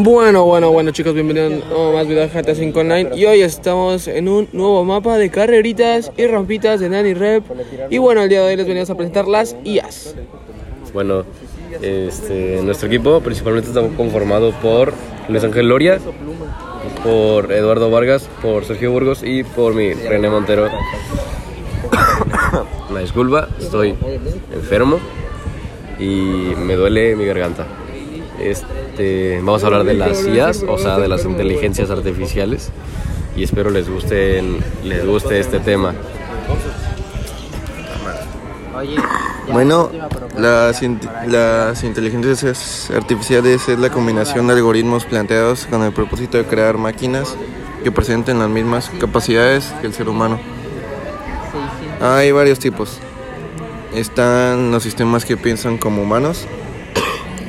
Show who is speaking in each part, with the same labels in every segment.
Speaker 1: Bueno, bueno, bueno chicos, bienvenidos a más video de GTA 5 Online y hoy estamos en un nuevo mapa de carreritas y rampitas de Nani Rep y bueno, el día de hoy les venimos a presentar las IAS.
Speaker 2: Bueno, este, nuestro equipo principalmente está conformado por Luis Ángel Loria, por Eduardo Vargas, por Sergio Burgos y por mi René Montero. Una disculpa, estoy enfermo y me duele mi garganta. Este, vamos a hablar de las IAs, o sea, de las inteligencias artificiales y espero les guste, les guste este tema.
Speaker 3: Bueno, las, las inteligencias artificiales es la combinación de algoritmos planteados con el propósito de crear máquinas que presenten las mismas capacidades que el ser humano. Hay varios tipos. Están los sistemas que piensan como humanos,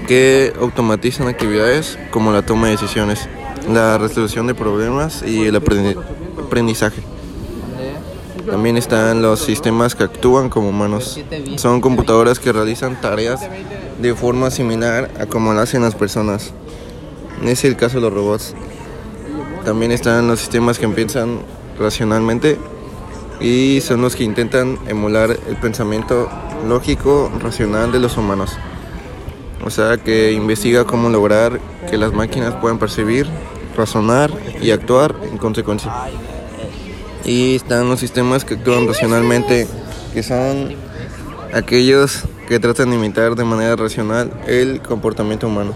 Speaker 3: que automatizan actividades como la toma de decisiones, la resolución de problemas y el aprendizaje. También están los sistemas que actúan como humanos. Son computadoras que realizan tareas de forma similar a como lo hacen las personas. Es el caso de los robots. También están los sistemas que piensan racionalmente y son los que intentan emular el pensamiento lógico, racional de los humanos. O sea, que investiga cómo lograr que las máquinas puedan percibir, razonar y actuar en consecuencia. Y están los sistemas que actúan racionalmente, que son aquellos que tratan de imitar de manera racional el comportamiento humano.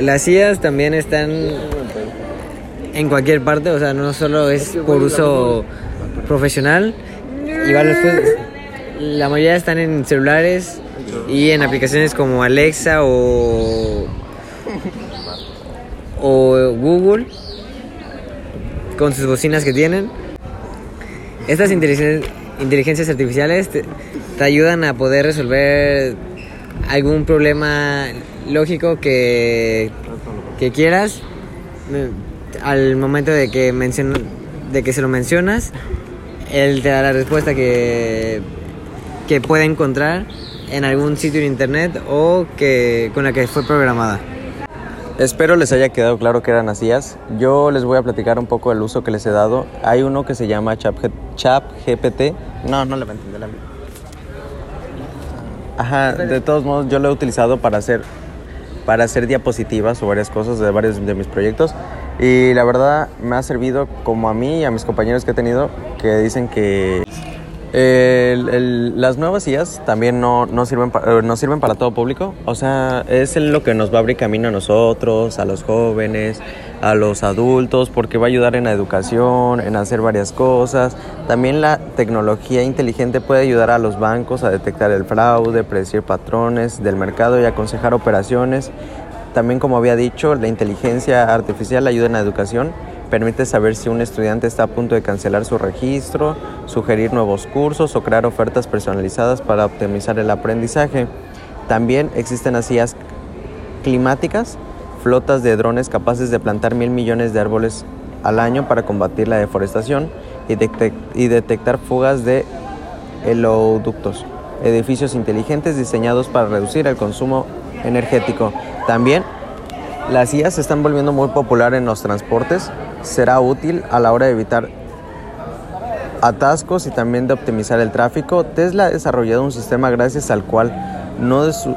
Speaker 4: Las IAs también están en cualquier parte, o sea, no solo es por uso profesional, igual después la mayoría están en celulares y en aplicaciones como Alexa o, o Google con sus bocinas que tienen. Estas inteligencias artificiales te, ayudan a poder resolver algún problema lógico que, que quieras al momento de que, de que se lo mencionas, él te da la respuesta que que puede encontrar en algún sitio de internet o que con la que fue programada.
Speaker 5: Espero les haya quedado claro que eran así. Yo les voy a platicar un poco del uso que les he dado. Hay uno que se llama ChatGPT. No, no le va a entender la Ajá, de todos modos yo lo he utilizado para hacer para hacer diapositivas o varias cosas de varios de mis proyectos y la verdad me ha servido como a mí y a mis compañeros que he tenido que dicen que las nuevas IAs también no, no, sirven eh, no sirven para todo público. O sea, es lo que nos va a abrir camino a nosotros, a los jóvenes, a los adultos, porque va a ayudar en la educación, en hacer varias cosas. También la tecnología inteligente puede ayudar a los bancos a detectar el fraude, predecir patrones del mercado y aconsejar operaciones. También, como había dicho, la inteligencia artificial ayuda en la educación Permite saber si un estudiante está a punto de cancelar su registro, sugerir nuevos cursos o crear ofertas personalizadas para optimizar el aprendizaje. También existen asías climáticas, flotas de drones capaces de plantar mil millones de árboles al año para combatir la deforestación y, detectar fugas de heleoductos, edificios inteligentes diseñados para reducir el consumo energético. También las IAS se están volviendo muy popular en los transportes será útil a la hora de evitar atascos y también de optimizar el tráfico. Tesla ha desarrollado un sistema gracias al cual, no de su,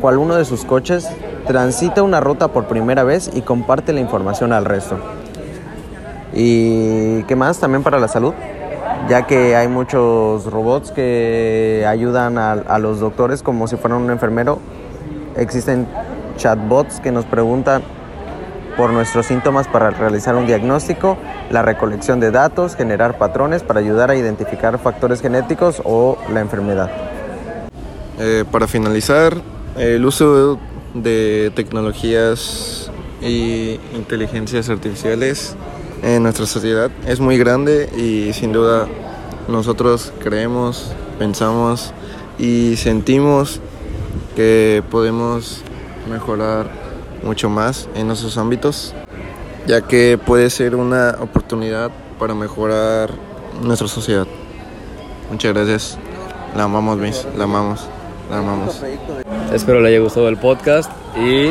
Speaker 5: cual uno de sus coches transita una ruta por primera vez y comparte la información al resto. Y qué más también para la salud, ya que hay muchos robots que ayudan a los doctores como si fueran un enfermero. Existen chatbots que nos preguntan por nuestros síntomas para realizar un diagnóstico, la recolección de datos, generar patrones para ayudar a identificar factores genéticos o la enfermedad.
Speaker 3: Eh, para finalizar, el uso de tecnologías y inteligencias artificiales en nuestra sociedad es muy grande y sin duda nosotros creemos, pensamos y sentimos que podemos mejorar mucho más en esos ámbitos, ya que puede ser una oportunidad para mejorar nuestra sociedad. Muchas gracias. La amamos, Miss. La amamos. La amamos.
Speaker 2: Espero le haya gustado el podcast y